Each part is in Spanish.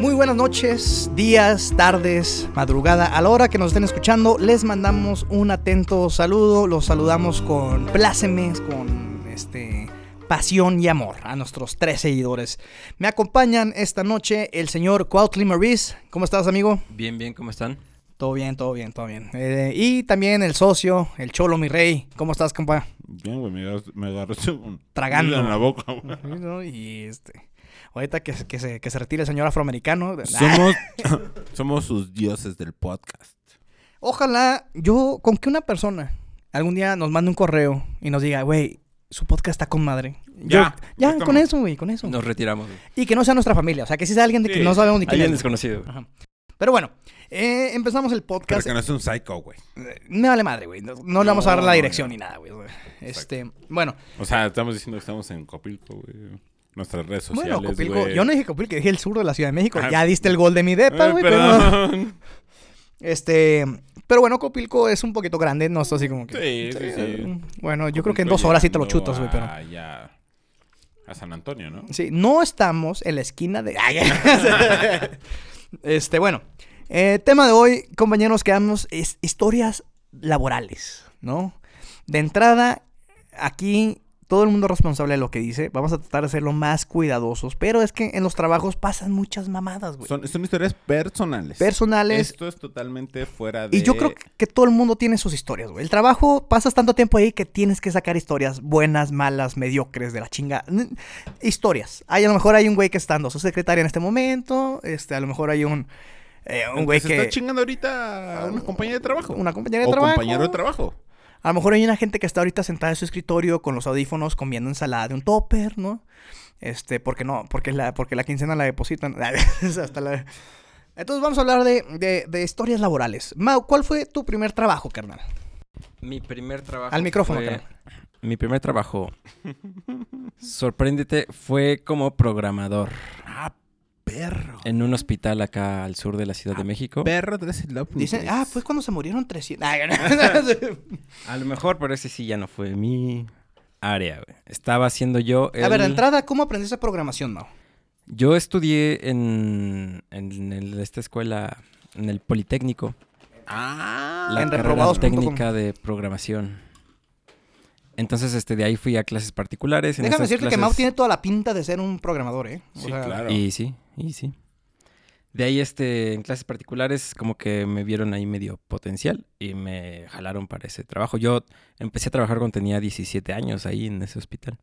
Muy buenas noches, días, tardes, madrugada. A la hora que nos estén escuchando, les mandamos un atento saludo. Los saludamos con plácemes, con este pasión y amor a nuestros tres seguidores. Me acompañan esta noche el señor Cuautli Maurice. ¿Cómo estás, amigo? Bien, bien, ¿cómo están? Todo bien, todo bien, todo bien. Eh, y también el socio, el cholo, mi rey. ¿Cómo estás, compa? Bien, güey, me agarraste, me agarraste un... Tragando. En la boca, güey. Y este. Ahorita que, que, se, que se retire el señor afroamericano. Somos, somos sus dioses del podcast. Ojalá yo, con que una persona algún día nos mande un correo y nos diga, güey, su podcast está con madre. Yo- Ya, ya, estamos. con eso, güey, con eso. Nos retiramos. güey. Y que no sea nuestra familia, o sea, que sí sea alguien de que Sí. no sabemos ni quién Alguien es. desconocido. Ajá. Pero bueno, eh, empezamos el Pero podcast. que no es un psycho, güey. Eh, Me vale madre, güey. No, no le vamos a dar la no, dirección no. ni nada, güey. Este, bueno, O sea, estamos diciendo que estamos en Copilco, güey. Nuestras redes sociales, bueno, Copilco. Yo no dije Copilco, dije el sur de la Ciudad de México. Ah. Ya diste el gol de mi depa, güey. pero, este, pero bueno, Copilco es un poquito grande, no está así como que. Sí, sí, sí. eh, Bueno, yo creo que en dos horas sí te lo chutas, güey, pero. a- ya a San Antonio, ¿no? Sí, no estamos en la esquina de. Este, bueno. eh, tema de hoy, compañeros, que damos es historias laborales, ¿no? De entrada, aquí todo el mundo es responsable de lo que dice. Vamos a tratar de ser lo más cuidadosos. Pero es que en los trabajos pasan muchas mamadas, güey. Son, son historias personales. Personales. Esto es totalmente fuera de... Y yo creo que todo el mundo tiene sus historias, güey. El trabajo, pasas tanto tiempo ahí que tienes que sacar historias buenas, malas, mediocres, de la chinga. Historias. Hay, a lo mejor hay un güey que está dando su secretaria en este momento. Este, a lo mejor hay un, eh, un güey se que... está chingando ahorita a una compañía de trabajo. Una compañera de o trabajo. compañero de trabajo. A lo mejor hay una gente que está ahorita sentada en su escritorio con los audífonos comiendo ensalada de un topper, ¿no? Este, porque no, porque la, porque la quincena la depositan. Hasta la- Entonces vamos a hablar de, de- de historias laborales. Mau, ¿cuál fue tu primer trabajo, carnal? Mi primer trabajo. Al micrófono, fue- carnal. Mi primer trabajo. Sorpréndete, fue como programador Ah, perro. en un hospital acá al sur de la Ciudad de México. Perro Dicen, ah, fue cuando se murieron 300. Ay, A lo mejor, pero ese sí ya no fue mi área, güey. Estaba haciendo yo. A ver, de el- entrada, ¿cómo aprendiste programación, Mau? Yo estudié en, en el- esta escuela, en el Politécnico, Ah. la En carrera técnica de programación. Entonces, este, de ahí fui a clases particulares. en Déjame decirte que Mau tiene toda la pinta de ser un programador, ¿eh? O Sí, sea, claro. Y sí, y sí. De ahí, este, en clases particulares, como que me vieron ahí medio potencial y me jalaron para ese trabajo. Yo empecé a trabajar cuando tenía 17 años ahí en ese hospital.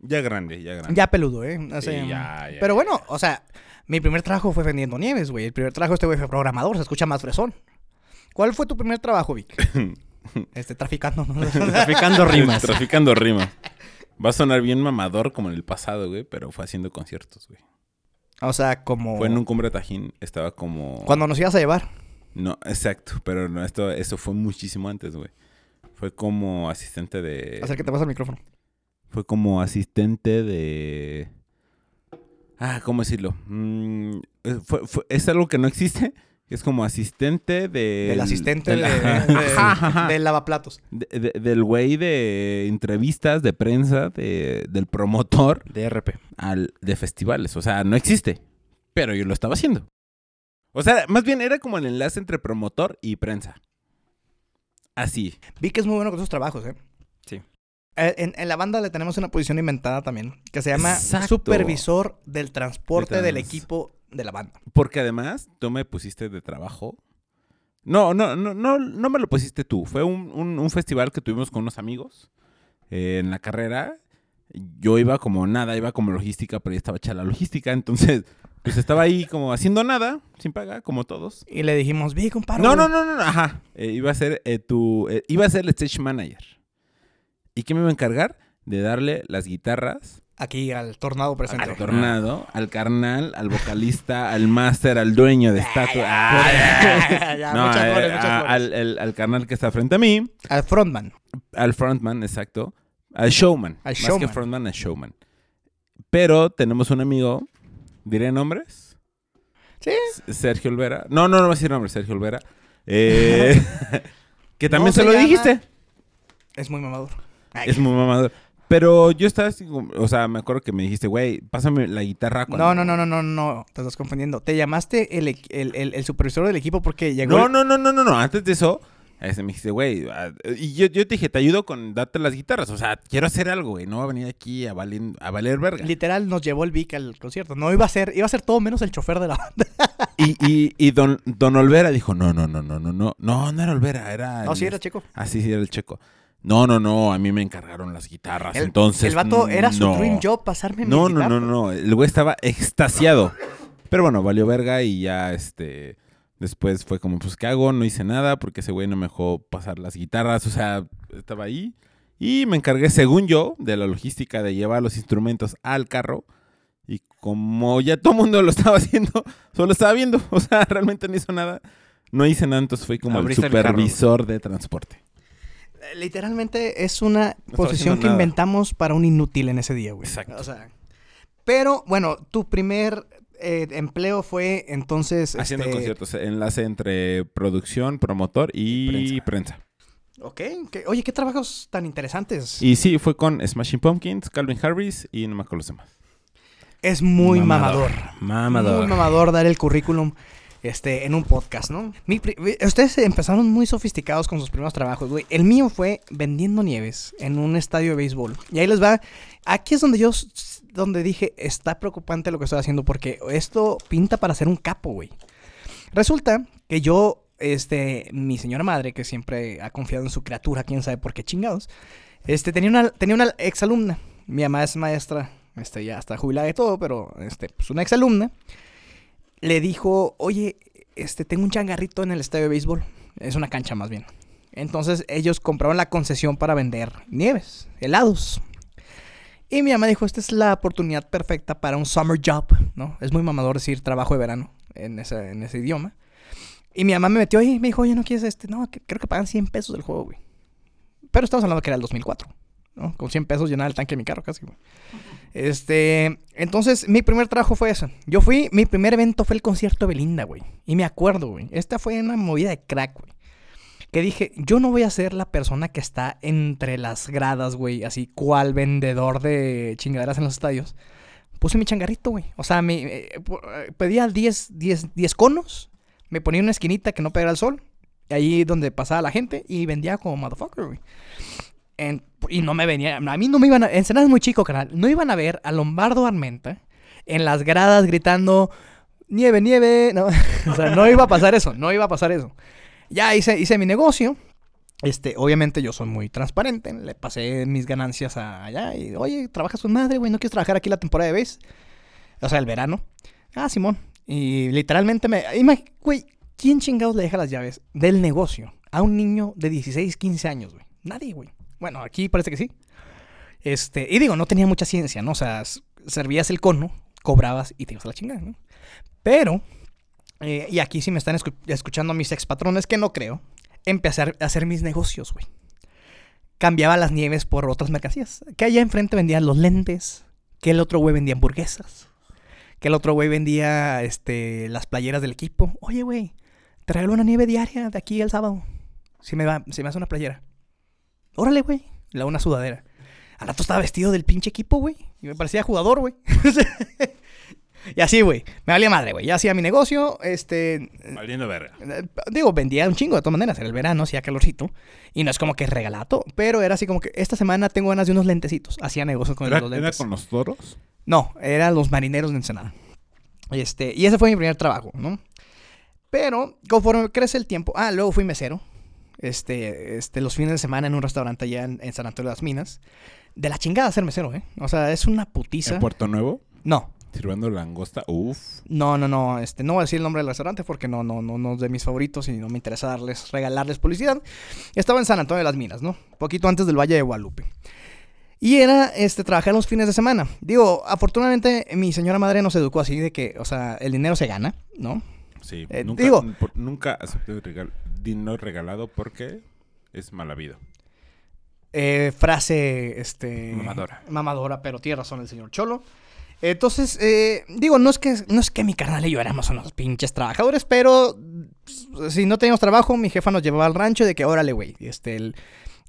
Ya grande, ya grande. Ya peludo, ¿eh? O Sí, sea, ya, ya, pero ya. bueno, o sea, mi primer trabajo fue vendiendo nieves, güey. El primer trabajo este güey fue programador, se escucha más fresón. ¿Cuál fue tu primer trabajo, Vic? este, traficando. ¿no? Traficando rimas. Traficando rimas. Va a sonar bien mamador como en el pasado, güey, pero fue haciendo conciertos, güey. O sea, como... Fue en un cumbre tajín, estaba como... Cuando nos ibas a llevar. No, exacto, pero no, esto, eso fue muchísimo antes, güey. Fue como asistente de... Acércate más al micrófono. Fue como asistente de... Ah, ¿cómo decirlo? Mm, eh, fue- fue- es algo que no existe. Es como asistente de... Del asistente del- de, de- lavaplatos. de- de- del güey de entrevistas, de prensa, de, del promotor DRP. al, de festivales. O sea, no existe. Pero yo lo estaba haciendo. O sea, más bien era como el enlace entre promotor y prensa. Así. Vi que es muy bueno con sus trabajos, ¿eh? Sí. Eh, En, en la banda le tenemos una posición inventada también, que se llama Exacto. supervisor del transporte De del equipo de la banda. Porque además tú me pusiste de trabajo. No, no, no, no, no me lo pusiste tú. Fue un, un- un festival que tuvimos con unos amigos eh, en la carrera. Yo iba como nada, iba como logística, pero ya estaba hecha la logística. Entonces, pues estaba ahí como haciendo nada, sin paga, como todos. Y le dijimos, vi, compadre. No, no, no, no, no, ajá. Eh, iba a ser eh, tu. eh, iba a ser el stage manager. ¿Y qué me iba a encargar? De darle las guitarras Aquí al tornado presente. al tornado, al carnal, al vocalista, al máster, al dueño de estatua. Al, carnal que está frente a mí, Al frontman. al frontman, exacto, al showman. Al Más showman. que frontman, al showman. Pero tenemos un amigo, ¿diré nombres? Sí. Sergio Olvera. No, no, no voy a decir nombres, Sergio Olvera. Eh, que también se, se lo llama- dijiste. Es muy mamador. Ay, Es muy mamador. Pero yo estaba así, o sea, me acuerdo que me dijiste, güey, pásame la guitarra cuando... No, no, no, no, no, no, te estás confundiendo. Te llamaste el, el, el- el supervisor del equipo porque llegó... No, no, no, no, no, no. Antes de eso, este, me dijiste, güey, ah, y yo, yo te dije, te ayudo con darte las guitarras. O sea, quiero hacer algo, güey. No va a venir aquí a valer, a valer verga. Literal nos llevó el Vic al concierto. No iba a ser, iba a ser todo menos el chofer de la banda. Y, y, y don, don Olvera dijo, no, no, no, no, no, no. No, no era Olvera, era... No, el- sí era chico. Ah, sí, sí, era el checo. No, no, no, a mí me encargaron las guitarras, El, entonces... el vato era su no. dream job pasarme mi No, no, guitarra. no, no, el güey estaba extasiado. Pero bueno, valió verga y ya, este... Después fue como, pues, ¿qué hago? No hice nada porque ese güey no me dejó pasar las guitarras. O sea, estaba ahí. Y me encargué, según yo, de la logística de llevar los instrumentos al carro. Y como ya todo el mundo lo estaba haciendo, solo estaba viendo. O sea, realmente no hizo nada. No hice nada, entonces fui como Abriste el supervisor de transporte. Literalmente es una posición que nada. inventamos para un inútil en ese día, güey. Exacto. O sea, pero bueno, tu primer eh, empleo fue entonces... Haciendo este, conciertos, enlace entre producción, promotor y prensa. Ok, que- oye, qué trabajos tan interesantes. Y sí, fue con Smashing Pumpkins, Calvin Harris y no me acuerdo los demás. es muy mamador. Mamador. Muy mamador dar el currículum este, en un podcast, ¿no? Pri- ustedes empezaron muy sofisticados con sus primeros trabajos, güey. El mío fue vendiendo nieves en un estadio de béisbol. Y ahí les va. Aquí es donde yo, donde dije, está preocupante lo que estoy haciendo porque esto pinta para ser un capo, güey. Resulta que yo, este, mi señora madre, que siempre ha confiado en su criatura, quién sabe por qué chingados, este, tenía una, tenía una exalumna. Mi mamá es maestra, este, ya está jubilada y todo, pero, este, pues una exalumna le dijo, oye, este, tengo un changarrito en el estadio de béisbol. Es una cancha más bien. Entonces ellos compraron la concesión para vender nieves, helados. Y mi mamá dijo, esta es la oportunidad perfecta para un summer job, ¿no? Es muy mamador decir trabajo de verano en ese, en ese idioma. Y mi mamá me metió ahí y me dijo, oye, ¿no quieres este? No, creo que pagan 100 pesos del juego, güey. Pero estamos hablando que era el 2004, Con 100 pesos llenaba el tanque de mi carro casi. Este, entonces mi primer trabajo fue eso. Yo fui, mi primer evento fue el concierto de Belinda, güey. Y me acuerdo, güey. Esta fue una movida de crack, güey. Que dije, yo no voy a ser la persona que está entre las gradas, güey. Así, cual vendedor de chingaderas en los estadios. Puse mi changarrito, güey. O sea, me, eh, eh, pedía 10, 10, 10 conos. Me ponía una esquinita que no pegara el sol. Ahí donde pasaba la gente. Y vendía como motherfucker, güey. Y no me venía. A mí no me iban a. Ensenada es muy chico, canal. No iban a ver a Lombardo Armenta en las gradas gritando. Nieve, nieve. No, o sea, no iba a pasar eso. No iba a pasar eso. Ya hice, hice mi negocio. Este, obviamente yo soy muy transparente. Le pasé mis ganancias a allá. Y, oye, trabajas con madre, güey. ¿No quieres trabajar aquí la temporada de vez? O sea, el verano. Ah, Simón. Y literalmente me. Güey, ¿quién chingados le deja las llaves del negocio a un niño de 16, 15 años, güey? Nadie, güey. Bueno, aquí parece que sí. Este, y digo, no tenía mucha ciencia, ¿no? O sea, servías el cono, cobrabas y te ibas a la chingada. Pero, eh, y aquí si me están escu- escuchando mis ex patrones, que no creo, empecé a hacer mis negocios, güey. Cambiaba las nieves por otras mercancías. Que allá enfrente vendían los lentes, que el otro güey vendía hamburguesas, que el otro güey vendía este, las playeras del equipo. Oye, güey, te regalo una nieve diaria de aquí el sábado. Si me, va, si me hace una playera. Órale, güey. La una sudadera. Al rato estaba vestido del pinche equipo, güey. Y me parecía jugador, güey. y así, güey. Me valía madre, güey. Ya hacía mi negocio. Este. Valiendo verga. eh, Digo, vendía un chingo de todas maneras. Era el verano, hacía calorcito. Y no es como que regalato. Pero era así como que esta semana tengo ganas de unos lentecitos. Hacía negocios con ¿Era, los era lentes. con los toros? No, eran los marineros de Ensenada. Este, y ese fue mi primer trabajo, ¿no? Pero conforme crece el tiempo, ah, luego fui mesero. Este, este, los fines de semana en un restaurante allá en, en San Antonio de las Minas. De la chingada ser mesero, ¿eh? O sea, es una putiza. ¿En Puerto Nuevo? No, Sirviendo langosta. Uf. no, no, no. Este, no voy a decir el nombre del restaurante porque no, no, no, no es de mis favoritos y no me interesa darles, regalarles publicidad. Estaba en San Antonio de las Minas, ¿no? Poquito antes del Valle de Guadalupe. Y era este, trabajar los fines de semana. Digo, afortunadamente mi señora madre nos educó así de que, o sea, el dinero se gana, ¿no? Sí. Eh, nunca, digo- nunca acepté regal- dinero regalado porque es mal habido. Eh, frase, este... Mamadora. Mamadora, pero tiene razón el señor Cholo. Entonces, eh, digo, no es, que, no es que mi carnal y yo éramos unos pinches trabajadores, pero pues, si no teníamos trabajo, mi jefa nos llevaba al rancho de que, órale, güey, este, el-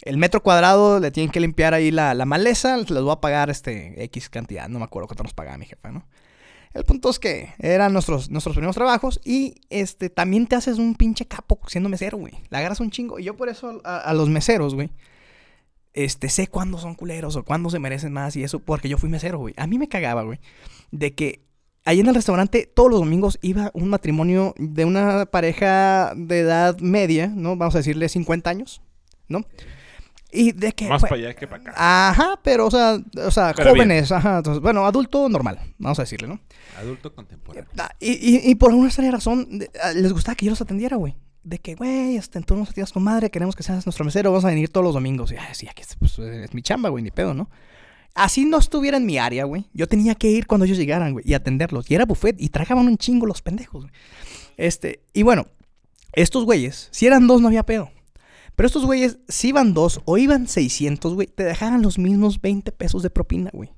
el metro cuadrado le tienen que limpiar ahí la, la maleza, les voy a pagar este X cantidad, no me acuerdo cuánto nos pagaba mi jefa, ¿no? El punto es que eran nuestros, nuestros primeros trabajos y este también te haces un pinche capo siendo mesero, güey. Le agarras un chingo. Y yo por eso a, a los meseros, güey, este, sé cuándo son culeros o cuándo se merecen más y eso, porque yo fui mesero, güey. A mí me cagaba, güey, de que ahí en el restaurante todos los domingos iba un matrimonio de una pareja de edad media, ¿no? Vamos a decirle 50 años, ¿no? Y de que... Más pues, para allá que para acá. Ajá, pero, o sea, o sea Pero jóvenes, ajá. Entonces, bueno, adulto normal, vamos a decirle, ¿no? Adulto contemporáneo. Ah, Y, y, y por alguna extraña razón, de- ah, les gustaba que yo los atendiera, güey. De que, güey, este, tú nos atiendas con madre, queremos que seas nuestro mesero, vamos a venir todos los domingos. Y, ah, sí, aquí pues, es mi chamba, güey, ni pedo, ¿no? Así no estuviera en mi área, güey. Yo tenía que ir cuando ellos llegaran, güey, y atenderlos. Y era buffet, y tragaban un chingo los pendejos, güey. Este, y bueno, estos güeyes, si eran dos, no había pedo. Pero estos güeyes, si iban dos o iban 600, güey, te dejaban los mismos 20 pesos de propina, güey.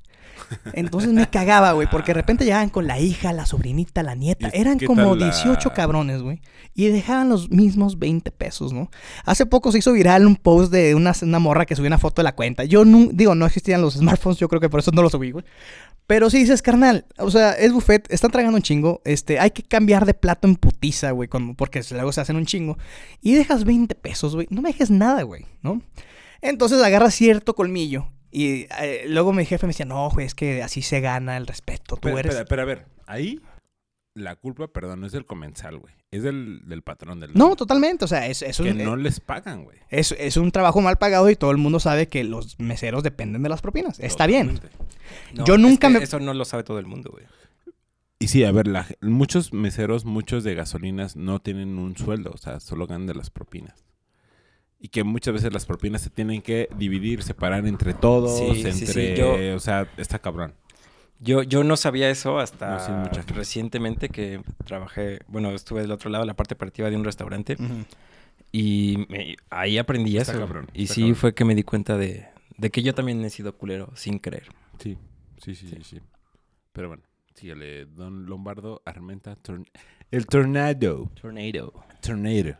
Entonces me cagaba, güey, porque de repente llegaban con la hija, la sobrinita, la nieta. ¿Y Eran como tal la- 18 cabrones, güey. Y dejaban los mismos 20 pesos, ¿no? Hace poco se hizo viral un post de una, una morra que subió una foto de la cuenta. Yo no, digo, no existían los smartphones, yo creo que por eso no los subí, güey. Pero sí dices, carnal, o sea, es buffet, están tragando un chingo, este, hay que cambiar de plato en putiza, güey, porque luego se hacen un chingo. Y dejas 20 pesos, güey, no me dejes nada, güey, ¿no? Entonces agarra cierto colmillo. Y eh, luego mi jefe me decía, no, güey, es que así se gana el respeto, tú Pero, eres... pero, pero, a ver, ahí la culpa, perdón, no es del comensal, güey. Es del, del patrón del No, totalmente, o sea, es, es, Que un, no les pagan, güey. es, es un trabajo mal pagado y todo el mundo sabe que los meseros dependen de las propinas. Está bien. No, Yo es nunca que me- Eso no lo sabe todo el mundo, güey. Y sí, a ver, la- muchos meseros, muchos de gasolinas no tienen un sueldo, o sea, solo ganan de las propinas. Y que muchas veces las propinas se tienen que dividir, separar entre todos, Sí, sí, sí, entre... yo- O sea, está cabrón. Yo, yo no sabía eso hasta No, sí, mucha gente. recientemente que trabajé, bueno, estuve del otro lado, la parte operativa de un restaurante, y me- ahí aprendí Está eso. cabrón, y sí cabrón. fue que me di cuenta de, de que yo también he sido culero sin querer. Sí, sí, sí, sí. sí. Pero bueno, síguele. Don Lombardo Armenta, torn- el tornado. Tornado. Tornado.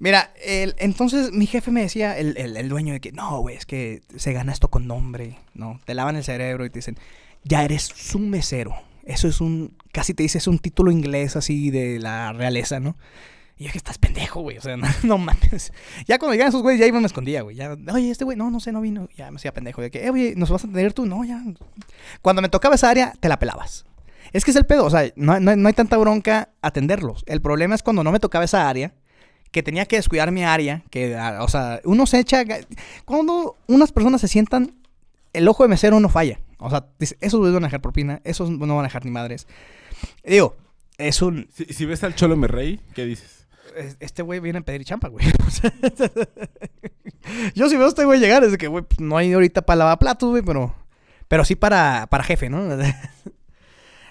Mira, el- entonces mi jefe me decía, el, el- el dueño, de que no, güey, es que se gana esto con nombre, ¿no? Te lavan el cerebro y te dicen, ya eres un mesero. Eso es un, casi te dice, es un título inglés así de la realeza, ¿no? Y yo que estás pendejo, güey, o sea, no, no mames. Ya cuando llegan esos güeyes, ya iba me escondía, güey. Oye, este güey, no, no sé, no vino. Ya me hacía pendejo. De que, eh, oye, ¿nos vas a atender tú? No, ya. Cuando me tocaba esa área, te la pelabas. Es que es el pedo, o sea, no, no- no hay tanta bronca atenderlos. El problema es cuando no me tocaba esa área, que tenía que descuidar mi área, que, ah, o sea, uno se echa... Cuando unas personas se sientan, el ojo de mesero no falla. O sea, esos güeyes van a dejar propina, esos no van a dejar ni madres. Digo, es un... Si, si ves al Cholo Merrey, ¿qué dices? es- Este güey viene a pedir champa, güey. Yo si veo a este güey llegar, es de que, güey, pues, no hay ahorita para lavaplatos, güey, pero... Pero sí para, para jefe, ¿no?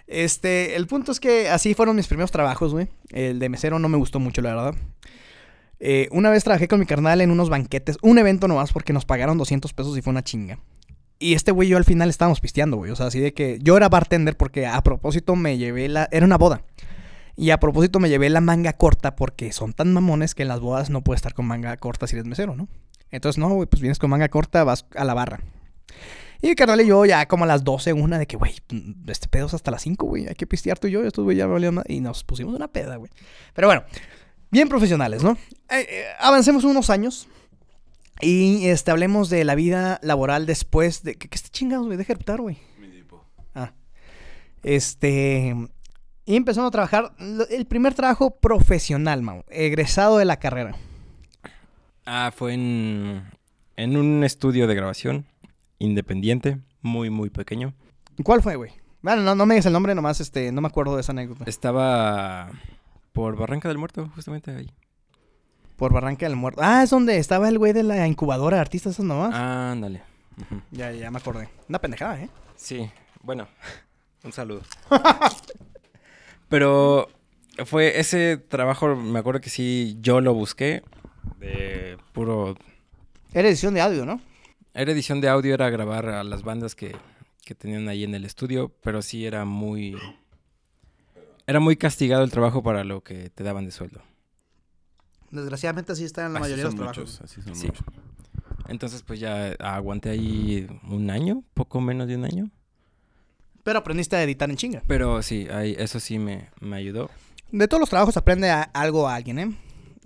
Este, el punto es que así fueron mis primeros trabajos, güey. El de mesero no me gustó mucho, la verdad. Eh, una vez trabajé con mi carnal en unos banquetes, un evento nomás porque nos pagaron 200 pesos y fue una chinga. Y este güey y yo al final estábamos pisteando, güey. O sea, así de que yo era bartender porque a propósito me llevé la... Era una boda. Y a propósito me llevé la manga corta porque son tan mamones que en las bodas no puedes estar con manga corta si eres mesero, ¿no? Entonces, no, güey, pues vienes con manga corta, vas a la barra. Y mi carnal y yo ya como a las 12, una de que, güey, este pedo es hasta las 5, güey. Hay que pistear tú y yo. Estos güey ya valían más. Y nos pusimos una peda, güey. Pero bueno, bien profesionales, ¿no? Eh, eh, avancemos unos años. Y este, hablemos de la vida laboral después de... ¿Qué, qué está chingados, güey? Deja de güey. Ah. Este... Y empezamos a trabajar... El primer trabajo profesional, man. Egresado de la carrera. Ah, fue en, en un estudio de grabación independiente, muy, muy pequeño. ¿Cuál fue, güey? Bueno, no, no me digas el nombre, nomás este, no me acuerdo de esa anécdota. Estaba por Barranca del Muerto, justamente ahí. Por Barranca del Muerto. Ah, es donde estaba el güey de la incubadora de artistas esas nomás. Ándale. Ujú. Ya, ya me acordé. Una pendejada, ¿eh? Sí, bueno, un saludo. Pero fue ese trabajo, me acuerdo que sí, yo lo busqué de puro... Era edición de audio, ¿no? Era edición de audio, era grabar a las bandas que, que tenían ahí en el estudio, pero sí era muy... Era muy castigado el trabajo para lo que te daban de sueldo. Desgraciadamente así está en la Así mayoría de los trabajos. así son Sí. muchos. Entonces, pues ya aguanté ahí un año, poco menos de un año. Pero aprendiste a editar en chinga. Pero sí, ahí, eso sí me, me ayudó. De todos los trabajos aprende a- algo a alguien, ¿eh?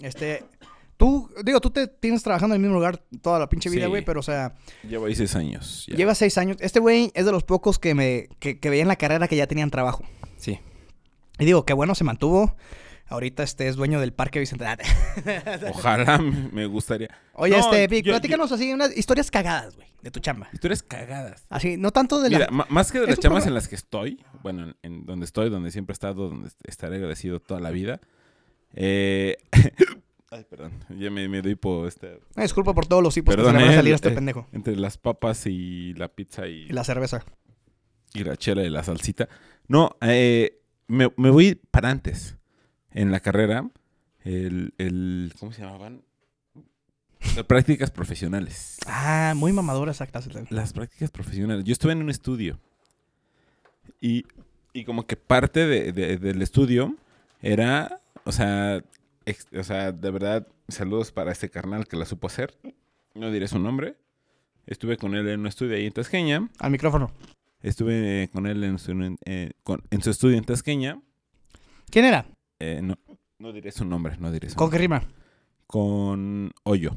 Este, tú, digo, tú te tienes trabajando en el mismo lugar toda la pinche vida, Sí. güey, pero o sea, Llevo ahí seis años. ya. lleva seis años. Este güey es de los pocos que me, que, que veía en la carrera que ya tenían trabajo. Sí. Y digo, qué bueno, se mantuvo. Ahorita este es dueño del Parque Bicentenario. Ojalá me gustaría. Oye, No, este, Vic, yo- platícanos así unas historias cagadas, güey, de tu chamba. Historias cagadas. Así, no tanto de la... Mira, ma- más que de las programa- en las que estoy, bueno, en, en donde estoy, donde siempre he estado, donde est- estaré agradecido toda la vida. Eh... Ay, perdón, ya me, me doy por. Una disculpa por todos los hipos que se Perdón, le van a eh, salir a este eh, pendejo. Entre las papas y la pizza y, Y la cerveza. y la chela y la salsita. No, eh, me, me voy para antes. En la carrera, el, el ¿cómo se llamaban? Las prácticas profesionales. Ah, muy mamadora exactas. Las prácticas profesionales. Yo estuve en un estudio. Y, y como que parte de- de- del estudio era, o sea, ex- o sea, de verdad, saludos para este carnal que la supo hacer. No diré su nombre. Estuve con él en un estudio ahí en Tasqueña. Al micrófono. Estuve con él en su, eh, con- en su estudio en Tasqueña. ¿Quién era? Eh, no, no diré su nombre, no diré su ¿Con qué rima? Con Hoyo,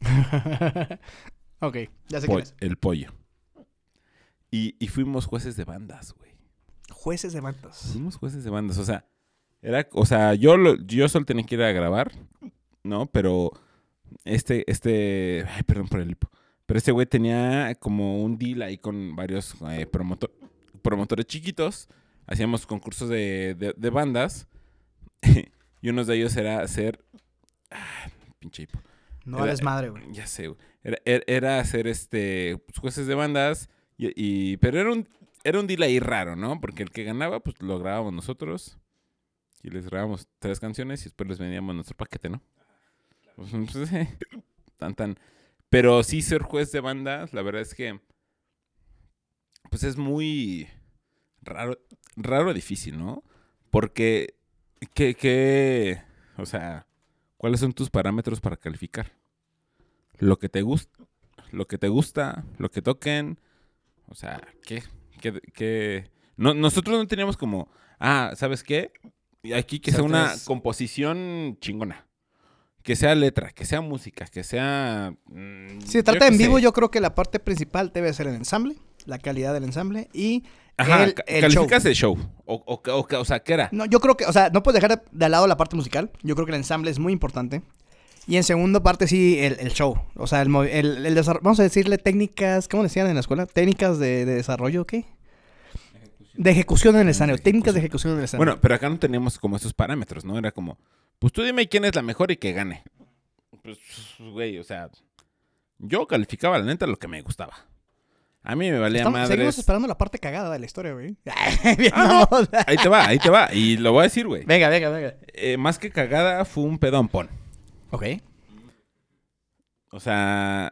ok, ya sé quién es. el pollo. Y, y fuimos jueces de bandas, güey. Jueces de mantas. Fuimos jueces de bandas, o sea, era, o sea, yo lo, yo solo tenía que ir a grabar, ¿no? Pero este, este, ay, perdón por el hipo. Pero este güey tenía como un deal ahí con varios eh, promoto- promotores chiquitos. Hacíamos concursos de, de- de bandas. y uno de ellos era hacer. Ah, pinche hipo. No Era- eres madre, güey. Ya sé, güey. Era, era- era hacer este pues, jueces de bandas. Y, y- pero era un, era un deal ahí raro, ¿no? Porque el que ganaba, pues lo grabábamos nosotros. Y les grabábamos tres canciones y después les vendíamos nuestro paquete, ¿no? Pues, pues, eh, tan, tan. Pero sí ser juez de bandas, la verdad es que. Pues es muy raro, raro difícil, ¿no? Porque. ¿Qué, qué. O sea. ¿Cuáles son tus parámetros para calificar? Lo que te gusta, lo que te gusta, lo que toquen. O sea, ¿qué? ¿Qué? qué? No, nosotros no teníamos como, ah, ¿sabes qué? Y Aquí que O sea, sea una composición chingona. Que sea letra, que sea música, que sea... Si se trata en vivo, sé. yo creo que la parte principal debe ser el ensamble, la calidad del ensamble y Ajá, el, ca- el calificas show. el show. O, o, o, o sea, ¿qué era? No, yo creo que, o sea, no puedes dejar de lado la parte musical. Yo creo que el ensamble es muy importante. Y en segunda parte, sí, el, el show. O sea, el, el, el desarrollo. Vamos a decirle técnicas. ¿Cómo decían en la escuela? Técnicas de, de desarrollo, ¿qué? De ejecución en el escenario. Técnicas de ejecución. ejecución en el escenario. Bueno, pero acá no teníamos como esos parámetros, ¿no? Era como, pues tú dime quién es la mejor y que gane. Pues, güey, o sea, yo calificaba la neta lo que me gustaba. A mí me valía Estamos- seguimos esperando la parte cagada de la historia, güey. Ah. Ahí te va, ahí te va. Y lo voy a decir, güey. Venga, venga, venga. Eh, más que cagada, fue un pedón pon. Ok. O sea,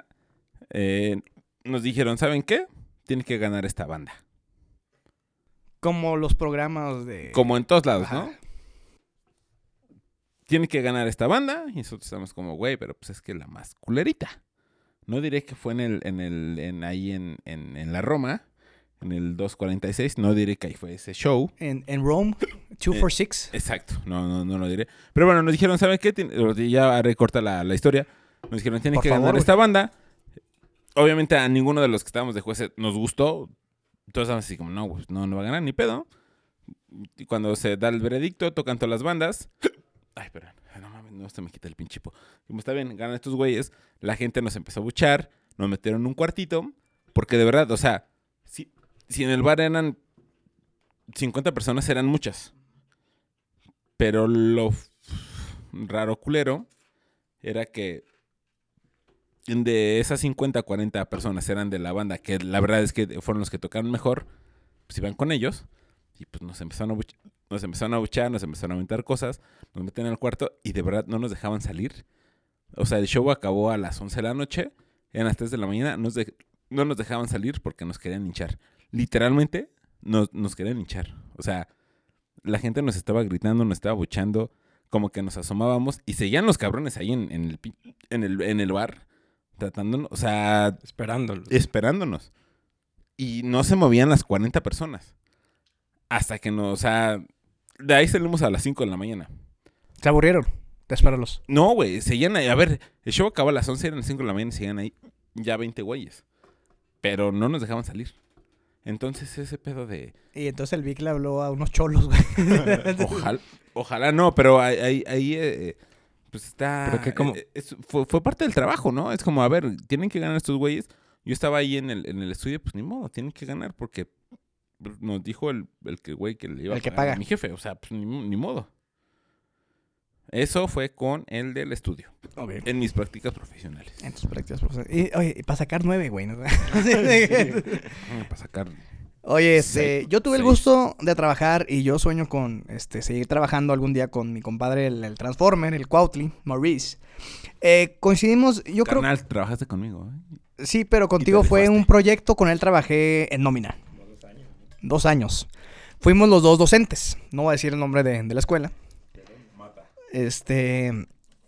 eh, nos dijeron, ¿saben qué? Tiene que ganar esta banda. Como los programas de. Como en todos lados, Ajá. ¿no? Tiene que ganar esta banda. Y nosotros estamos como, güey, pero pues es que la más culerita. No diré que fue en el, en el, en ahí en, en, en la Roma, en el 246. No diré que ahí fue ese show. En, en Rome, 246. Exacto, no, no, no lo diré. Pero bueno, nos dijeron, ¿saben qué? Ya recorta la, la historia. Nos dijeron, tienen Por que favor, ganar esta banda. Obviamente a ninguno de los que estábamos de jueces nos gustó. Todos estábamos así como, no, pues, no, no va a ganar ni pedo. Y cuando se da el veredicto, tocan todas las bandas. Ay, perdón. No no se me quita el pinchipo. Como está bien, ganan estos güeyes. La gente nos empezó a buchar. Nos metieron en un cuartito. Porque de verdad, o sea, si, si en el bar eran 50 personas, eran muchas. Pero lo raro culero era que de esas 50, 40 personas eran de la banda, que la verdad es que fueron los que tocaron mejor, pues iban con ellos. Y pues nos empezaron a buch- nos empezaron a buchar, nos empezaron a aventar cosas, nos meten al cuarto y de verdad no nos dejaban salir. O sea, el show acabó a las 11 de la noche, eran las 3 de la mañana, nos de- no nos dejaban salir porque nos querían hinchar. Literalmente nos, nos querían hinchar. O sea, la gente nos estaba gritando, nos estaba buchando, como que nos asomábamos y seguían los cabrones ahí en, en el, en, el, en el bar. tratándonos, o sea, Esperándolo. esperándonos. Y no se movían las 40 personas. Hasta que no, o sea, de ahí salimos a las 5 de la mañana. Se aburrieron de esperarlos. No, güey, seguían ahí. A ver, el show acabó a las 11, eran las 5 de la mañana y seguían ahí ya 20 güeyes. Pero no nos dejaban salir. Entonces ese pedo de... Y entonces el Vic le habló a unos cholos, güey. Ojalá, ojalá no, pero ahí, ahí, eh, pues está... Pero que como- eh, es- fue, fue parte del trabajo, ¿no? Es como, a ver, tienen que ganar estos güeyes. Yo estaba ahí en el, en el estudio, pues ni modo, tienen que ganar porque nos dijo el, el que güey que le iba El a que pagar a paga. mi jefe. O sea, pues ni, ni modo. Eso fue con el del estudio, en mis prácticas profesionales. En tus prácticas profesionales. Y, oye, para sacar nueve, güey. ¿no? Para sacar... Oye, este, yo tuve el gusto de trabajar y yo sueño con este, seguir trabajando algún día con mi compadre, el, el Transformer, el Cuautli, Maurice. Eh, coincidimos, yo creo Carnal, trabajaste conmigo, ¿eh? Sí, pero contigo fue un proyecto, con él trabajé en nómina. Dos años. Fuimos los dos docentes. No voy a decir el nombre de, de la escuela. Este.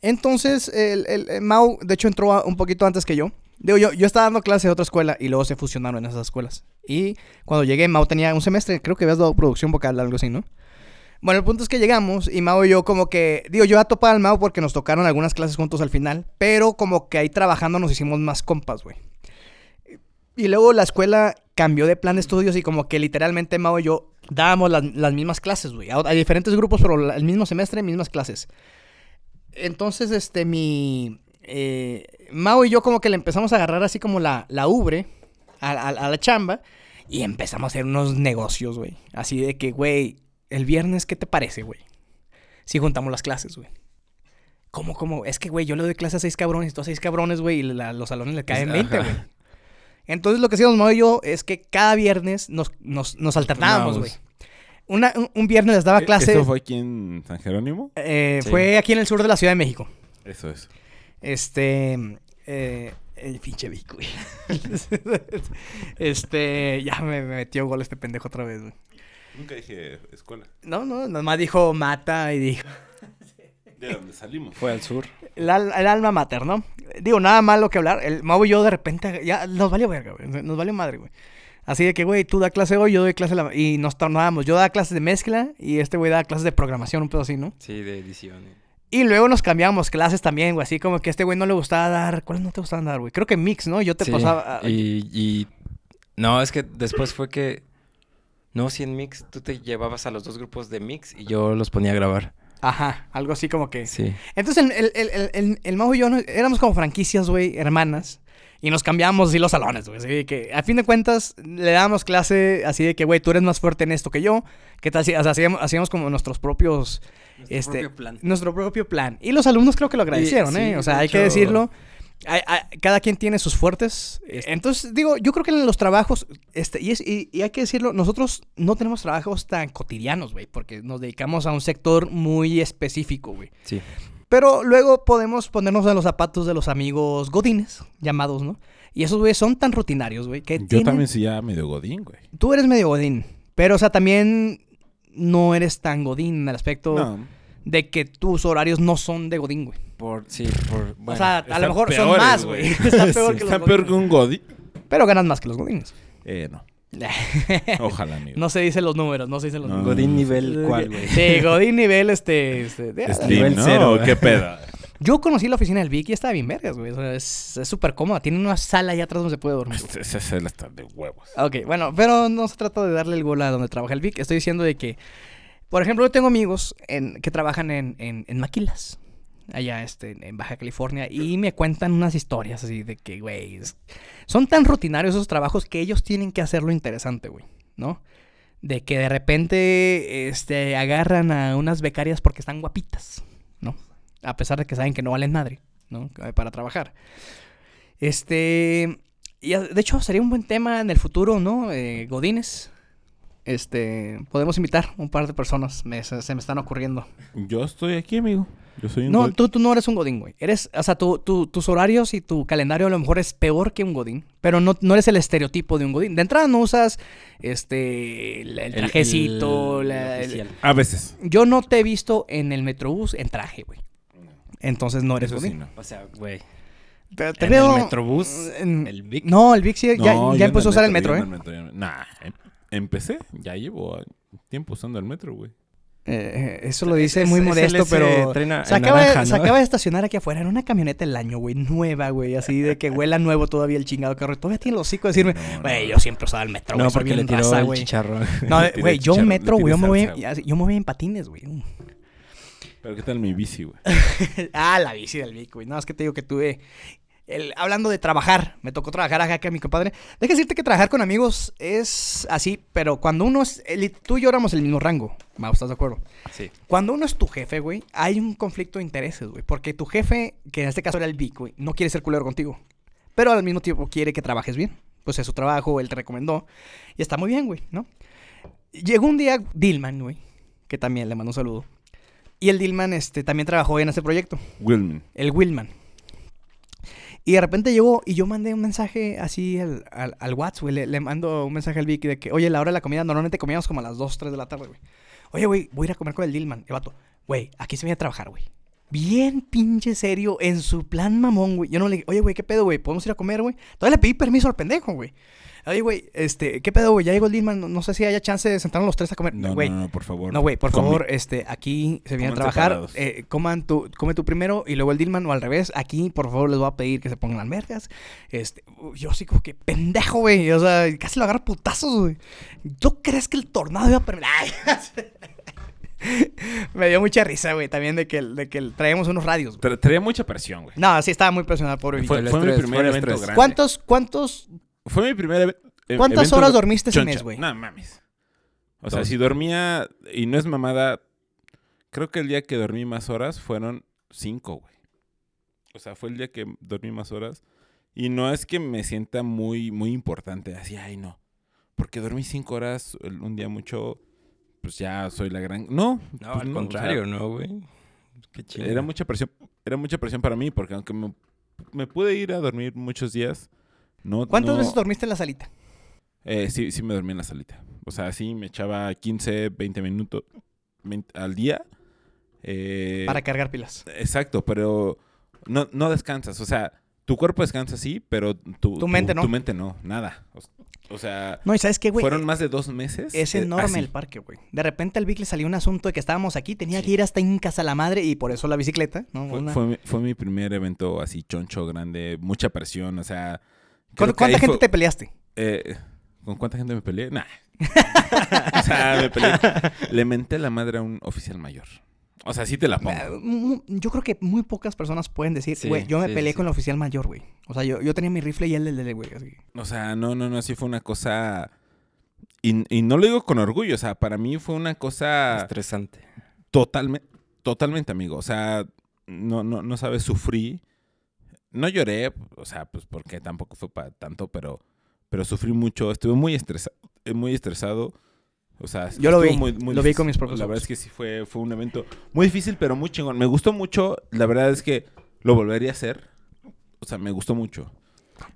Entonces, el, el- el Mau, de hecho, entró un poquito antes que yo. Digo, yo, yo estaba dando clase de otra escuela y luego se fusionaron en esas escuelas. Y cuando llegué, Mau tenía un semestre, creo que habías dado producción vocal, algo así, ¿no? Bueno, el punto es que llegamos y Mau y yo como que, digo, yo a topar al Mau porque nos tocaron algunas clases juntos al final, pero como que ahí trabajando nos hicimos más compas, güey. Y luego la escuela cambió de plan de estudios y como que literalmente Mau y yo dábamos las, las mismas clases, güey. A, a diferentes grupos, pero el mismo semestre, mismas clases. Entonces, este, mi... eh, Mau y yo como que le empezamos a agarrar así como la, la ubre a, a- a la chamba y empezamos a hacer unos negocios, güey. Así de que, güey, el viernes, ¿qué te parece, güey? Si juntamos las clases, güey. ¿Cómo, cómo? Es que, güey, yo le doy clase a seis cabrones, tú a seis cabrones, güey, y la- los salones le caen 20, Ajá. güey. Entonces, lo que hacíamos Mau y yo es que cada viernes nos, nos, nos alternábamos, güey. Una- un, un viernes les daba clase. ¿Eso fue aquí en San Jerónimo? eh, Sí. Fue aquí en el sur de la Ciudad de México. Eso es. Este. Eh, el pinche Vic, güey. este. Ya me, me metió gol este pendejo otra vez, güey. Nunca dije escuela. No, no, nomás dijo mata y dijo. De donde salimos. Fue al sur. El alma mater, ¿no? Digo, nada malo que hablar. El Mau y yo de repente. Ya nos valió verga, güey. Nos valió madre, güey. Así de que, güey, tú da clase hoy, yo doy clase la... Y nos tornábamos. Yo daba clases de mezcla y este güey daba clases de programación, un pedo así, ¿no? Sí, de edición. eh. Y luego nos cambiábamos clases también, güey. Así como que a este güey no le gustaba dar. ¿Cuáles no te gustaban dar, güey? Creo que mix, ¿no? Yo te Sí, pasaba. Y, y- No, es que después fue que... No, si en Mix tú te llevabas a los dos grupos de Mix y yo los ponía a grabar. Ajá, algo así como que. Sí. Entonces el, el, el, el, Mau y yo éramos como franquicias, güey, hermanas. Y nos cambiábamos así los salones, güey. Así que, a fin de cuentas, le dábamos clase así de que, güey, tú eres más fuerte en esto que yo. ¿Qué tal o sea, hacíamos, hacíamos como nuestros propios. este, propio plan. Nuestro propio plan. Y los alumnos creo que lo agradecieron, ¿eh? O sea, hay que decirlo. Hay- hay- cada quien tiene sus fuertes. este, Entonces, digo, yo creo que en los trabajos, este, y, es, y, y hay que decirlo, nosotros no tenemos trabajos tan cotidianos, güey, porque nos dedicamos a un sector muy específico, güey. Sí. Pero luego podemos ponernos en los zapatos de los amigos godines, llamados, ¿no? Y esos, güey, son tan rutinarios, güey, que Yo tienen- también soy ya medio godín, güey. Tú eres medio godín, pero, o sea, también no eres tan godín en el aspecto No. De que tus horarios no son de godín, güey. Por, sí, por... Bueno, o sea, a lo mejor son más, güey. Está peor que los Está peor que godines. un godín. Pero ganas más que los godines. Eh, no. Ojalá, amigo. no se dicen los números, no se dicen los No. números. Godín nivel cuál, güey. Sí, godín nivel, este... este de- nivel ¿no? cero, ¿O ¿Qué pedo? Yo conocí la oficina del Vic y estaba bien vergas, güey. O sea, es súper cómoda. Tiene una sala allá atrás donde se puede dormir. Este- Ese cel está de huevos. Ok, bueno, pero no se trata de darle el gol a donde trabaja el Vic. Estoy diciendo de que, por ejemplo, yo tengo amigos que trabajan en, en, maquilas, allá este, en Baja California, y me cuentan unas historias así de que, güey, son tan rutinarios esos trabajos que ellos tienen que hacerlo interesante, güey, ¿no? De que de repente este, agarran a unas becarias porque están guapitas, ¿no? A pesar de que saben que no valen madre, ¿no? Eh, Para trabajar. Este. Y a- de hecho, sería un buen tema en el futuro, ¿no? Eh, Godines. Este. Podemos invitar un par de personas. me- se, se me están ocurriendo. Yo estoy aquí, amigo. Yo soy un No, godín. tú, tú no eres un Godín, güey. Eres. O sea, tu- tu- tus horarios y tu calendario a lo mejor es peor que un Godín. Pero no, no eres el estereotipo de un Godín. De entrada no usas. Este. El, el trajecito. el la- el- oficial. A veces. yo no te he visto en el Metrobús en traje, güey. Entonces no eres Eso sí, Godín. no. O sea, güey. Te, te ¿En veo- el Metrobús? en- ¿El Vic? No, el Vic sí, ya, No, ya yo empezó a usar el metro, metro, ¿eh? en el metro, yo- Nah, em- empecé. Ya llevo tiempo usando el metro, güey. Eh, Eso lo dice Es- muy es modesto, el pero se en acaba, de- naranja, acaba de estacionar aquí afuera en una camioneta del año, güey, nueva, güey, así de que huela nuevo todavía el chingado carro. Todavía tiene los hocico de decirme, No, güey, no. yo siempre usaba el metro, güey, No, porque le tiró raza, el güey. chicharrón. No, eh, güey, yo chicharrón, metro, güey, yo me voy, yo me voy en patines, güey. Pero ¿qué tal mi bici, güey? ah, la bici del Vic, güey. No, es que te digo que tuve. El- hablando de trabajar, me tocó trabajar acá con mi compadre. Deja decirte que trabajar con amigos es así, pero cuando uno es. el- tú y yo éramos el mismo rango. Mau, ¿estás de acuerdo? Sí. Cuando uno es tu jefe, güey, hay un conflicto de intereses, güey. Porque tu jefe, que en este caso era el Vic, güey, no quiere ser culero contigo. Pero al mismo tiempo quiere que trabajes bien. Pues es su trabajo, él te recomendó. Y está muy bien, güey, ¿no? Llegó un día Dillman, güey, que también le mando un saludo. Y el Dillman este, también trabajó en ese proyecto Wilman. el Willman. Y de repente llegó y yo mandé un mensaje así al, al, al WhatsApp, güey. Le, mando un mensaje al Vicky de que, oye, la hora de la comida, normalmente comíamos como a las 2, 3 de la tarde, güey. Oye, güey, voy a ir a comer con el Dillman. El vato, güey, aquí se viene a trabajar, güey. Bien pinche serio, en su plan mamón, güey. Yo no le dije, oye, güey, ¿qué pedo, güey? ¿Podemos ir a comer, güey? Todavía le pedí permiso al pendejo, güey. Oye, güey, este, ¿qué pedo, güey? Ya llegó el Dillman, no, no sé si haya chance de sentarnos los tres a comer. No, Güey, no, no, por favor. no, güey, por favor, este, aquí se viene a trabajar. eh, coman tu, come tú primero y luego el Dillman o al revés. Aquí, por favor, les voy a pedir que se pongan las vergas. Este, yo sí como que pendejo, güey. O sea, casi lo agarro putazos, güey. ¿Tú crees que el tornado iba a permitir? Me dio mucha risa, güey, también de que, de que traíamos unos radios. güey. Traía mucha presión, güey. No, sí estaba muy presionado, pobre Fue, fue mi primer evento estrés. grande. ¿Cuántos, cuántos? Fue mi primer e- ¿Cuántas evento horas dormiste ese mes, güey? No mames. O sea, si dormía, y no es mamada, creo que el día que dormí más horas fueron cinco, güey. O sea, fue el día que dormí más horas. Y no es que me sienta muy, muy importante, así, ay, no. Porque dormí cinco horas un día mucho, pues ya soy la gran... No, No, pues al no, o contrario, sea, ¿no, güey? Qué chido. era mucha presión, era mucha presión para mí, porque aunque me, me pude ir a dormir muchos días, no... ¿Cuántas no- veces dormiste en la salita? eh, sí, sí me dormí en la salita. O sea, sí me echaba 15, 20 minutos 20 al día. Eh, Para cargar pilas. Exacto, pero no, no descansas. O sea, tu cuerpo descansa, sí, pero tu, Tu mente no. Tu mente no, nada. O, o sea, No, y ¿sabes qué, güey? fueron más de dos meses. Es eh, enorme así. el parque, güey. De repente al Vic le salió un asunto de que estábamos aquí, tenía que ir hasta en casa la madre y por eso la bicicleta, ¿no? Fue, Una- fue mi, fue mi primer evento así choncho, grande, mucha presión, o sea... ¿Con cuánta gente fue- te peleaste? eh, ¿Con cuánta gente me peleé? Nah. o sea, me peleé. Le menté la madre a un oficial mayor. O sea, sí te la pongo. Eh, Yo creo que muy pocas personas pueden decir, Sí, güey, yo me sí, peleé sí. con el oficial mayor, güey. O sea, yo, yo tenía mi rifle y él el de güey. así. O sea, no, no, no, sí fue una cosa... Y, y no lo digo con orgullo, o sea, para mí fue una cosa Estresante. totalmente, totalmente, amigo. O sea, no, no, no sabes, sufrí. No lloré, o sea, pues porque tampoco fue para tanto, pero, pero sufrí mucho. Estuve muy estresado, muy estresado. O sea, Yo lo vi, muy- muy lo vi con mis propios La verdad es que sí fue, fue un evento muy difícil, pero muy chingón. Me gustó mucho. La verdad es que lo volvería a hacer. O sea, me gustó mucho.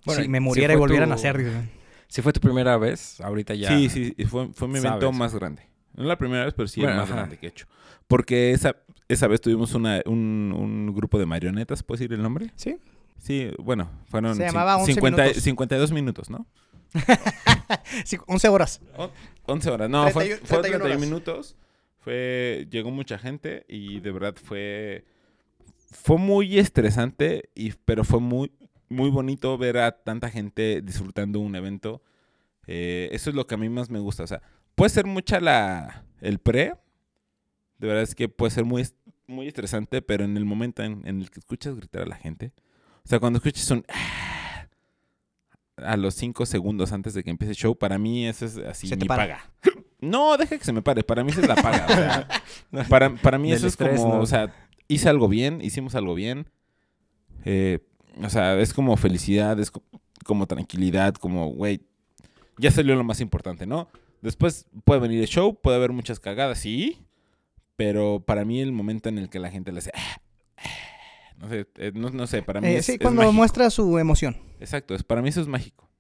Bueno, si me si muriera y fue volviera a tu- nacer, dice. Si fue tu primera vez, ahorita ya. Sí, sí, fue, fue mi evento sabes. más grande. No la primera vez, pero sí el más ajá. grande que he hecho. Porque esa, esa vez tuvimos una, un, un grupo de marionetas, ¿puedes decir el nombre? Sí. Sí, bueno, fueron Se llamaba 11 minutos. 52 minutos, ¿no? Sí, 11 horas. O- 11 horas. No, fue, 31 fue 31 31 horas. minutos. Fue, llegó mucha gente y de verdad fue, fue muy estresante, y, pero fue muy, muy bonito ver a tanta gente disfrutando un evento. Eh, eso es lo que a mí más me gusta. O sea, puede ser mucha la, el pre. De verdad es que puede ser muy, muy estresante, pero en el momento en, en el que escuchas gritar a la gente. O sea, cuando escuchas un... "Ah", A los cinco segundos antes de que empiece el show, para mí eso es así Se te mi paga. No, deja que se me pare. Para mí es la paga. O sea, para, para mí eso es como, ¿no? o sea, hice algo bien, hicimos algo bien. Eh, o sea, es como felicidad, es co- como tranquilidad, como, güey, ya salió lo más importante, ¿no? Después puede venir el show, puede haber muchas cagadas, sí, pero para mí el momento en el que la gente le hace... "Ah, ah", No sé, eh, no, no sé, para mí Eh, es, sí, cuando muestra su emoción. Exacto, es, para mí eso es mágico.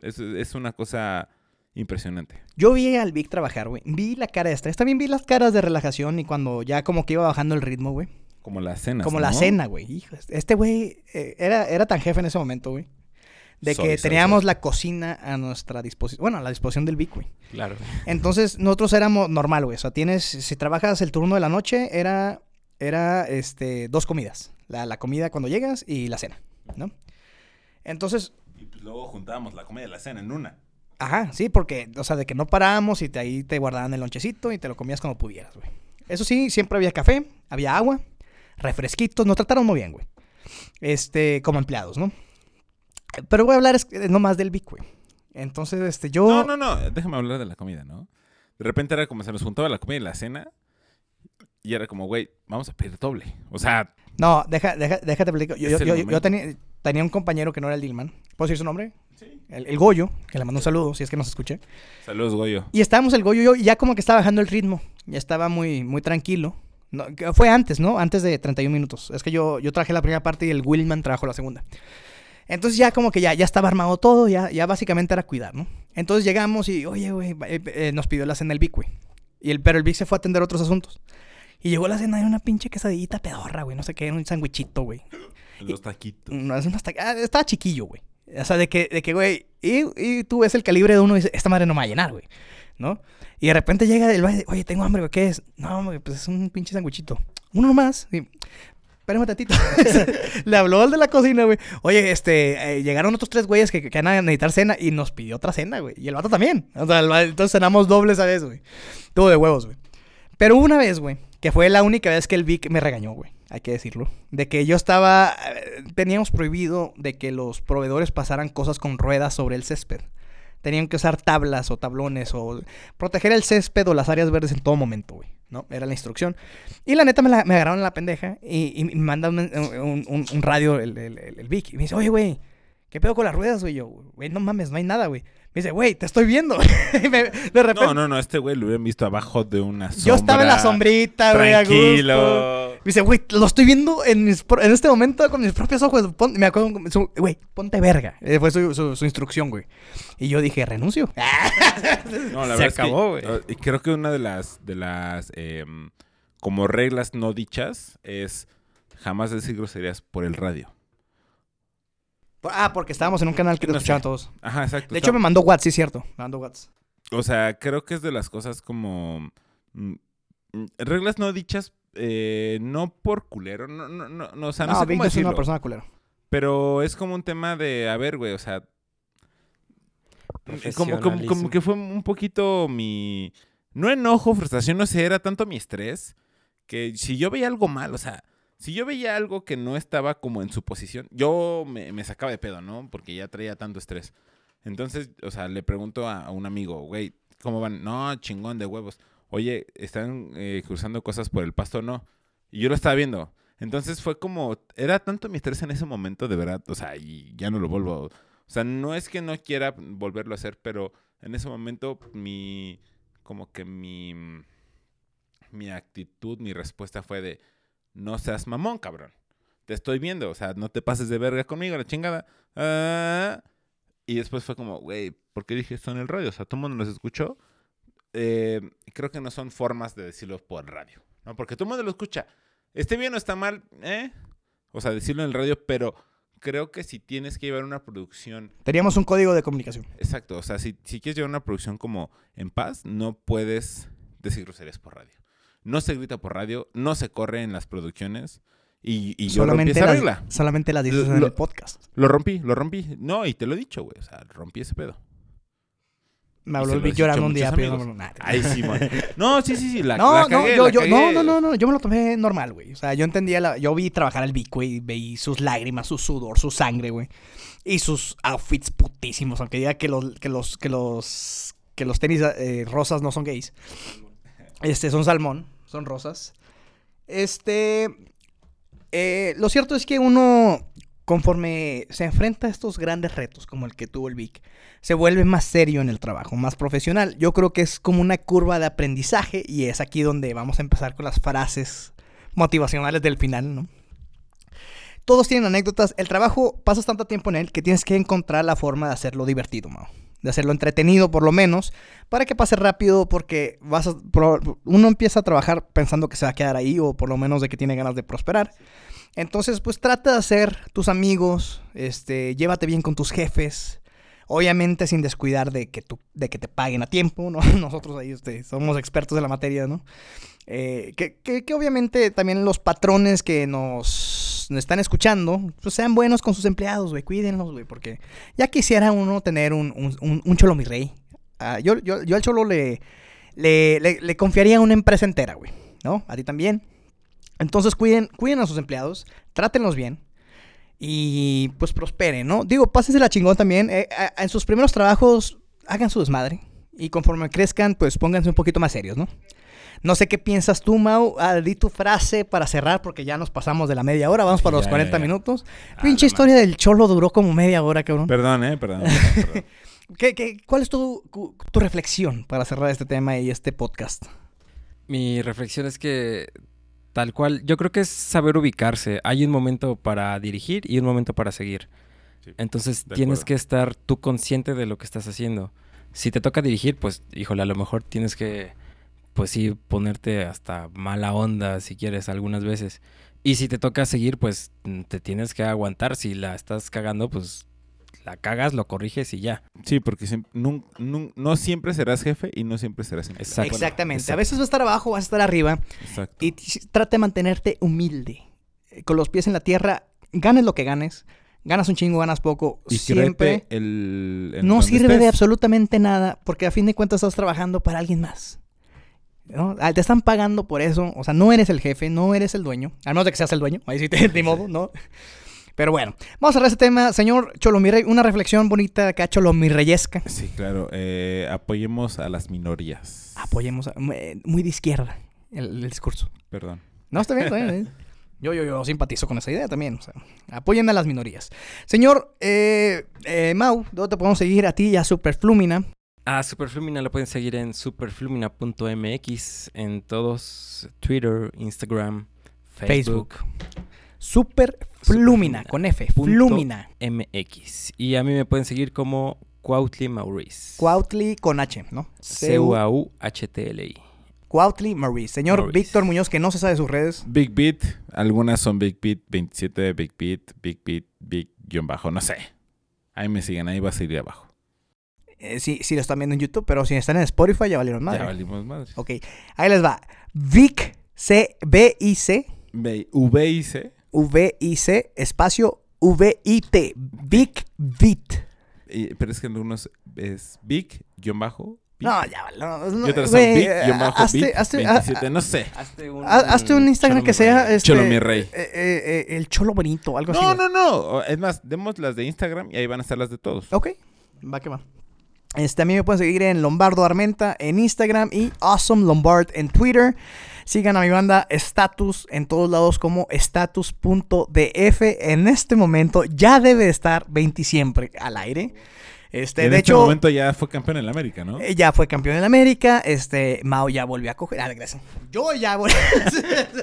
Es, es una cosa impresionante. Yo vi al Vic trabajar, güey. Vi la cara de estrés. También vi las caras de relajación y cuando ya como que iba bajando el ritmo, güey. Como la cena. Como la cena, güey. Hijo, este güey eh, era, era tan jefe en ese momento, güey. De que teníamos la cocina a nuestra disposición. Bueno, a la disposición del Vic, güey. Claro. Entonces, nosotros éramos normal, güey. O sea, tienes. Si trabajas el turno de la noche, era. Era este. dos comidas. La, la comida cuando llegas y la cena. ¿No? Entonces. Y pues luego juntábamos la comida y la cena en una. Ajá, sí, porque, o sea, de que no parábamos y te, ahí te guardaban el lonchecito y te lo comías como pudieras, güey. Eso sí, siempre había café, había agua, refresquitos, nos trataron muy bien, güey. Este, como empleados, ¿no? Pero voy a hablar no más del Vic, güey. Entonces, este, yo... No, no, no, déjame hablar de la comida, ¿no? De repente era como se nos juntaba la comida y la cena y era como, güey, vamos a pedir doble. O sea... No, deja, deja, déjate explicar. Yo, yo, yo, tenía, tenía un compañero que no era el Dillman. ¿Puedo decir su nombre? Sí. El, Goyo, que le mando un saludo, si es que nos escuche. Saludos, Goyo. Y estábamos el Goyo y yo, y ya como que estaba bajando el ritmo. Ya estaba muy, muy tranquilo. No, fue antes, ¿no? Antes de 31 minutos. Es que yo, yo traje la primera parte y el Willman trajo la segunda. Entonces ya como que ya, ya estaba armado todo, ya, ya básicamente era cuidar, ¿no? Entonces llegamos y, oye, güey, eh, eh, nos pidió la cena el Vic, güey. Y el, pero el Vic se fue a atender otros asuntos. Y llegó la cena de una pinche quesadillita pedorra, güey. No sé qué, un sandwichito, güey. Los taquitos. No, es unos taquitos. Ah, estaba chiquillo, güey. O sea, de que, de que güey, y, y, tú ves el calibre de uno y dices, esta madre no me va a llenar, güey. ¿No? Y de repente llega el baile, oye, tengo hambre, güey, ¿qué es? No, güey, pues es un pinche sandwichito. Uno más. Y, espérame un tatito. Le habló al de la cocina, güey. Oye, este, eh, llegaron otros tres güeyes que, que, van a necesitar cena y nos pidió otra cena, güey. Y el vato también. O sea, entonces cenamos dobles a vez, güey. Todo de huevos, güey. Pero una vez, güey, que fue la única vez que el Vic me regañó, güey. Hay que decirlo. De que yo estaba. Eh, teníamos prohibido de que los proveedores pasaran cosas con ruedas sobre el césped. Tenían que usar tablas o tablones o proteger el césped o las áreas verdes en todo momento, güey. ¿No? Era la instrucción. Y la neta me, la, me agarraron la pendeja y, me mandan un, radio el, el, el, Vic. Y me dice, oye, güey, ¿qué pedo con las ruedas, güey? Yo, güey, no mames, no hay nada, güey. Me dice, güey, te estoy viendo. de repente... No, no, no, este güey lo hubieran visto abajo de una sombra. Yo estaba en la sombrita, güey, Tranquilo. Me dice, güey, lo estoy viendo en, en este momento con mis propios ojos. me acuerdo, güey, ponte verga. Eh, fue su, su, instrucción, güey. Y yo dije, renuncio. no, la Se acabó, güey. Y creo que una de las, de las, em, como reglas no dichas es jamás decir groserías por el radio. Ah, porque estábamos en un canal que te escuchaban todos. Ajá, exacto. De hecho, me mandó WhatsApp, sí, es cierto. Me mandó WhatsApp. O sea, creo que es de las cosas como. Mm, mm, reglas no dichas, eh, no por culero. No, no, no, o sea, no, sé cómo decirlo. es una persona culero. Pero es como un tema de. A ver, güey, o sea. Como, como, como que fue un poquito mi. No enojo, frustración, no sé, era tanto mi estrés que si yo veía algo mal, o sea, si yo veía algo que no estaba como en su posición, yo me, sacaba de pedo, ¿no? Porque ya traía tanto estrés. Entonces, o sea, le pregunto a, un amigo, güey, ¿cómo van? No, chingón de huevos. Oye, ¿están eh, cruzando cosas por el pasto o no? Y yo lo estaba viendo. Entonces fue como, era tanto mi estrés en ese momento, de verdad, o sea, y ya no lo vuelvo. O sea, no es que no quiera volverlo a hacer, pero en ese momento mi, como que mi, mi actitud, mi respuesta fue de, no seas mamón, cabrón. Te estoy viendo, o sea, no te pases de verga conmigo, la chingada. Ah, y después fue como, güey, ¿por qué dije esto en el radio? O sea, todo el mundo nos escuchó. Eh, creo que no son formas de decirlo por radio, ¿no? Porque todo el mundo lo escucha. Esté bien o está mal, ¿eh? O sea, decirlo en el radio, pero creo que si tienes que llevar una producción... Teníamos un código de comunicación. Exacto, o sea, si, si quieres llevar una producción como en paz, no puedes decir groserías por radio no se grita por radio, no se corre en las producciones. Y, y yo rompí esa regla. Solamente la dices en el podcast. Lo rompí, lo rompí. No, y te lo he dicho, güey. O sea, rompí ese pedo. Me habló el Vic llorando un día, pero no, Ay, sí, man. No, sí, sí, sí. La, no, la no, yo, yo, no, no, no, no. Yo me lo tomé normal, güey. O sea, yo entendía la. Yo vi trabajar al Vic, güey. Veí sus lágrimas, su sudor, su sangre, güey. Y sus outfits putísimos. Aunque diga que los, que los, que los, que los tenis eh, rosas no son gays. Este, son salmón son rosas. Este, eh, lo cierto es que uno, conforme se enfrenta a estos grandes retos, como el que tuvo el Vic, se vuelve más serio en el trabajo, más profesional. Yo creo que es como una curva de aprendizaje y es aquí donde vamos a empezar con las frases motivacionales del final, ¿no? Todos tienen anécdotas. El trabajo, pasas tanto tiempo en él que tienes que encontrar la forma de hacerlo divertido, Mao. De hacerlo entretenido por lo menos, para que pase rápido porque vas a- uno empieza a trabajar pensando que se va a quedar ahí o por lo menos de que tiene ganas de prosperar. Entonces, pues trata de hacer tus amigos, este, llévate bien con tus jefes, obviamente sin descuidar de que, tú, de que te paguen a tiempo, ¿no? Nosotros ahí este, somos expertos en la materia, ¿no? Eh, que, obviamente también los patrones que nos, están escuchando, pues sean buenos con sus empleados, güey, cuídenlos, güey, porque ya quisiera uno tener un, un, un, cholo mi rey. Ah, yo, yo, yo al cholo le, le, le, le confiaría una empresa entera, güey, ¿no? A ti también. Entonces cuiden, a sus empleados, trátenlos bien y pues prosperen, ¿no? Digo, pásense la chingón también. eh, en sus primeros trabajos hagan su desmadre y conforme crezcan, pues pónganse un poquito más serios, ¿no? No sé qué piensas tú, Mau. Ah, di tu frase para cerrar porque ya nos pasamos de la media hora. Vamos para los Ya, 40 ya, ya. minutos. Ah, Pinche historia del cholo duró como media hora, cabrón. Perdón, eh, perdón. perdón, perdón. ¿Qué, qué- cuál es tu, tu reflexión para cerrar este tema y este podcast? Mi reflexión es que tal cual, yo creo que es saber ubicarse. Hay un momento para dirigir y un momento para seguir. Sí, Entonces tienes acuerdo. que estar tú consciente de lo que estás haciendo. Si te toca dirigir, pues híjole, a lo mejor tienes que, pues sí, ponerte hasta mala onda si quieres algunas veces. Y si te toca seguir, pues mm, te tienes que aguantar. Si la estás cagando, pues la cagas, lo corriges y ya. Sí, porque siem- nun- nun- no siempre serás jefe y no siempre serás empleado. Exacto. Exactamente. A veces vas a estar abajo, vas a estar arriba. Exacto. Y trata de mantenerte humilde. eh, Con los pies en la tierra. Ganes lo que ganes. Ganas un chingo, ganas poco. Y siempre el, no sirve de absolutamente nada porque a fin de cuentas estás trabajando para alguien más. ¿No? Ah, Te están pagando por eso. O sea, no eres el jefe, no eres el dueño. Al menos de que seas el dueño. Ahí sí te de modo, ¿no? Pero bueno, vamos a cerrar este tema. Señor Cholomirrey, una reflexión bonita acá cholomirreyesca. Sí, claro. eh, apoyemos a las minorías. Apoyemos, a- eh, muy de izquierda el, el discurso. Perdón. No, está bien, está bien. está bien. Yo, yo, yo simpatizo con esa idea también. O sea, apoyen a las minorías. Señor eh, eh, Mau, ¿dónde te podemos seguir? A ti y a Superflumina. A Superflumina lo pueden seguir en superflumina.mx en todos Twitter, Instagram, Facebook, Superflumina, Superflumina. con F. Flumina. MX. Y a mí me pueden seguir como Cuautli Maurice. Cuautli con H, ¿no? C-U-A-U-H-T-L-I. Cuautli Maurice. Señor Maurice. Víctor Muñoz, que no se sabe sus redes. Big Beat. Algunas son Big Beat 27, Big Beat, Big Beat, Big guion bajo. No sé. Ahí me siguen. Ahí va a salir abajo. Eh, sí, sí lo están viendo en YouTube, pero si están en Spotify ya valieron madre. Ya valimos madre. Ok, ahí les va. Vic, C, B, I, C, V V y C. V, I, C, espacio, V, I, T. Vic y- Pero es que en algunos es Big guion bajo. Beat. No, ya, vale, no, no, Y otras son güey, Big guion bajo hazte- Beat hazte- 27. No sé. Hazte un, ha- hazte un Instagram Cholo que sea este, Cholo mi rey. eh, eh, eh, el cholo bonito, algo así. No, no, no. Es más, demos las de Instagram y ahí van a estar las de todos. Ok, va que va. Este, a mí me pueden seguir en Lombardo Armenta en Instagram y Awesome Lombard en Twitter. Sigan a mi banda Status en todos lados como status.df. En este momento ya debe estar 20 siempre al aire. Este, en de este hecho, momento ya fue campeón en la América, ¿no? eh, ya fue campeón en América. Este, Mao ya volvió a coger. Ah, gracias. Yo ya volví.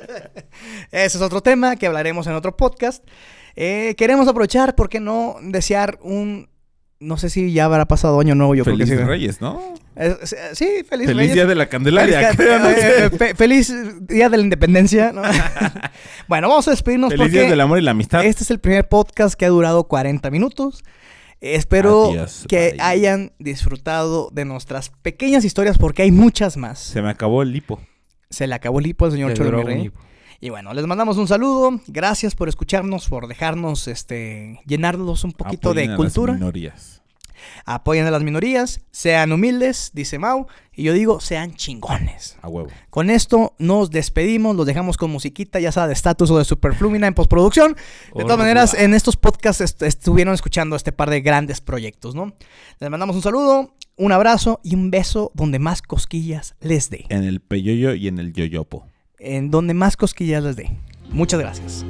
Ese es otro tema que hablaremos en otro podcast. Eh, queremos aprovechar, ¿por qué no desear un. No sé si ya habrá pasado año nuevo, yo Feliz creo que sí. Reyes, ¿no? Eh, sí, feliz, Feliz Reyes. Día de la Candelaria. Feliz, creo, no sé. eh, fe- feliz Día de la Independencia. ¿no? bueno, vamos a despedirnos Feliz Día porque del Amor y la Amistad. este es el primer podcast que ha durado 40 minutos. Espero Adiós, que bye. hayan disfrutado de nuestras pequeñas historias porque hay muchas más. Se me acabó el lipo. Se le acabó el hipo al señor Le Cholo Y bueno, les mandamos un saludo. Gracias por escucharnos, por dejarnos este, llenarnos un poquito Apoyen a de las cultura. minorías. Apoyen a las minorías, sean humildes, dice Mau. Y yo digo, sean chingones. A huevo. Con esto nos despedimos, los dejamos con musiquita, ya sea de status o de Superflumina en postproducción. De todas maneras, en estos podcasts est- estuvieron escuchando este par de grandes proyectos, ¿no? Les mandamos un saludo, un abrazo y un beso donde más cosquillas les dé. En el peyoyo y en el yoyopo. En donde más cosquillas les dé. Muchas gracias.